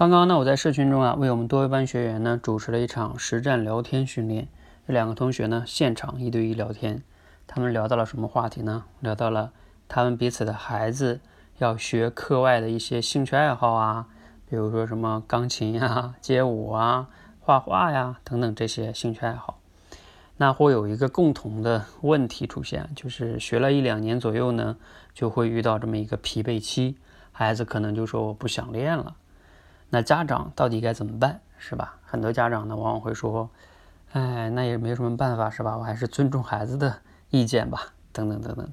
刚刚呢，我在社群中啊，为我们多位班学员呢主持了一场实战聊天训练。这两个同学呢，现场一对一聊天，他们聊到了什么话题呢？聊到了他们彼此的孩子要学课外的一些兴趣爱好啊，比如说什么钢琴呀、街舞啊、画画呀等等这些兴趣爱好。那会有一个共同的问题出现，就是学了一两年左右呢，就会遇到这么一个疲惫期，孩子可能就说我不想练了。那家长到底该怎么办，是吧？很多家长呢，往往会说：“哎，那也没什么办法，是吧？我还是尊重孩子的意见吧，等等等等的。”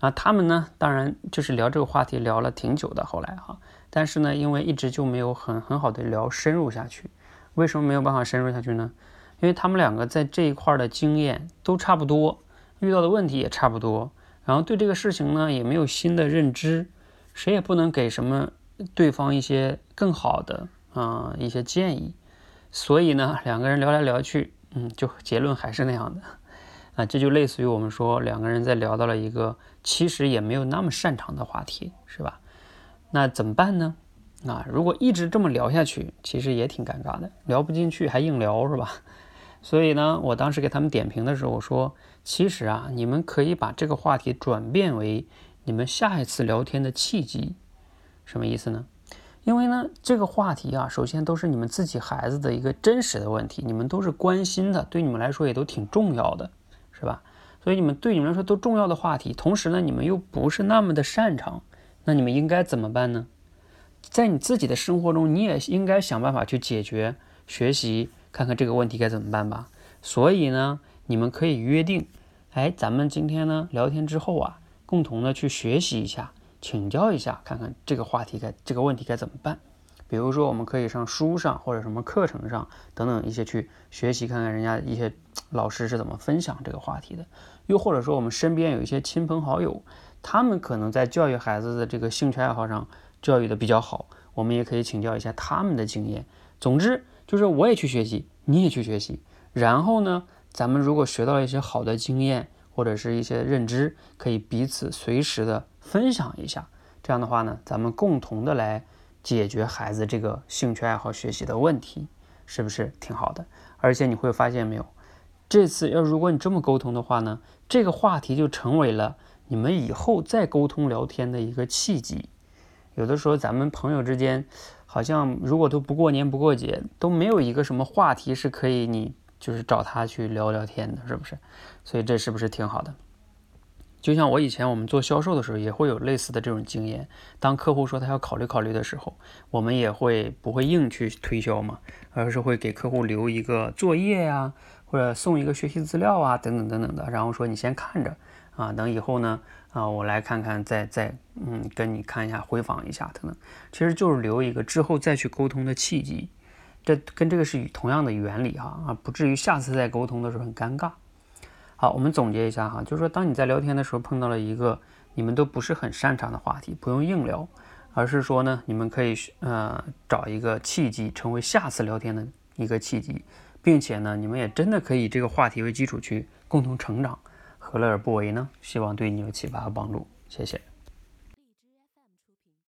然后他们呢，当然就是聊这个话题聊了挺久的，后来哈，但是呢，因为一直就没有很很好的聊深入下去。为什么没有办法深入下去呢？因为他们两个在这一块的经验都差不多，遇到的问题也差不多，然后对这个事情呢也没有新的认知，谁也不能给什么。对方一些更好的啊一些建议，所以呢两个人聊来聊去，嗯，就结论还是那样的啊，这就类似于我们说两个人在聊到了一个其实也没有那么擅长的话题，是吧？那怎么办呢？啊，如果一直这么聊下去，其实也挺尴尬的，聊不进去还硬聊，是吧？所以呢，我当时给他们点评的时候，我说，其实啊，你们可以把这个话题转变为你们下一次聊天的契机。什么意思呢？因为呢，这个话题啊，首先都是你们自己孩子的一个真实的问题，你们都是关心的，对你们来说也都挺重要的，是吧？所以你们对你们来说都重要的话题，同时呢，你们又不是那么的擅长，那你们应该怎么办呢？在你自己的生活中，你也应该想办法去解决、学习，看看这个问题该怎么办吧。所以呢，你们可以约定，哎，咱们今天呢聊天之后啊，共同的去学习一下。请教一下，看看这个话题该这个问题该怎么办？比如说，我们可以上书上或者什么课程上等等一些去学习，看看人家一些老师是怎么分享这个话题的。又或者说，我们身边有一些亲朋好友，他们可能在教育孩子的这个兴趣爱好上教育的比较好，我们也可以请教一下他们的经验。总之，就是我也去学习，你也去学习。然后呢，咱们如果学到了一些好的经验或者是一些认知，可以彼此随时的。分享一下，这样的话呢，咱们共同的来解决孩子这个兴趣爱好学习的问题，是不是挺好的？而且你会发现没有，这次要如果你这么沟通的话呢，这个话题就成为了你们以后再沟通聊天的一个契机。有的时候咱们朋友之间，好像如果都不过年不过节，都没有一个什么话题是可以你就是找他去聊聊天的，是不是？所以这是不是挺好的？就像我以前我们做销售的时候，也会有类似的这种经验。当客户说他要考虑考虑的时候，我们也会不会硬去推销嘛，而是会给客户留一个作业呀，或者送一个学习资料啊，等等等等的，然后说你先看着啊，等以后呢啊，我来看看，再再嗯跟你看一下，回访一下等等，其实就是留一个之后再去沟通的契机。这跟这个是同样的原理哈啊，不至于下次再沟通的时候很尴尬。好，我们总结一下哈，就是说，当你在聊天的时候碰到了一个你们都不是很擅长的话题，不用硬聊，而是说呢，你们可以呃找一个契机，成为下次聊天的一个契机，并且呢，你们也真的可以这个话题为基础去共同成长，何乐而不为呢？希望对你有启发和帮助，谢谢。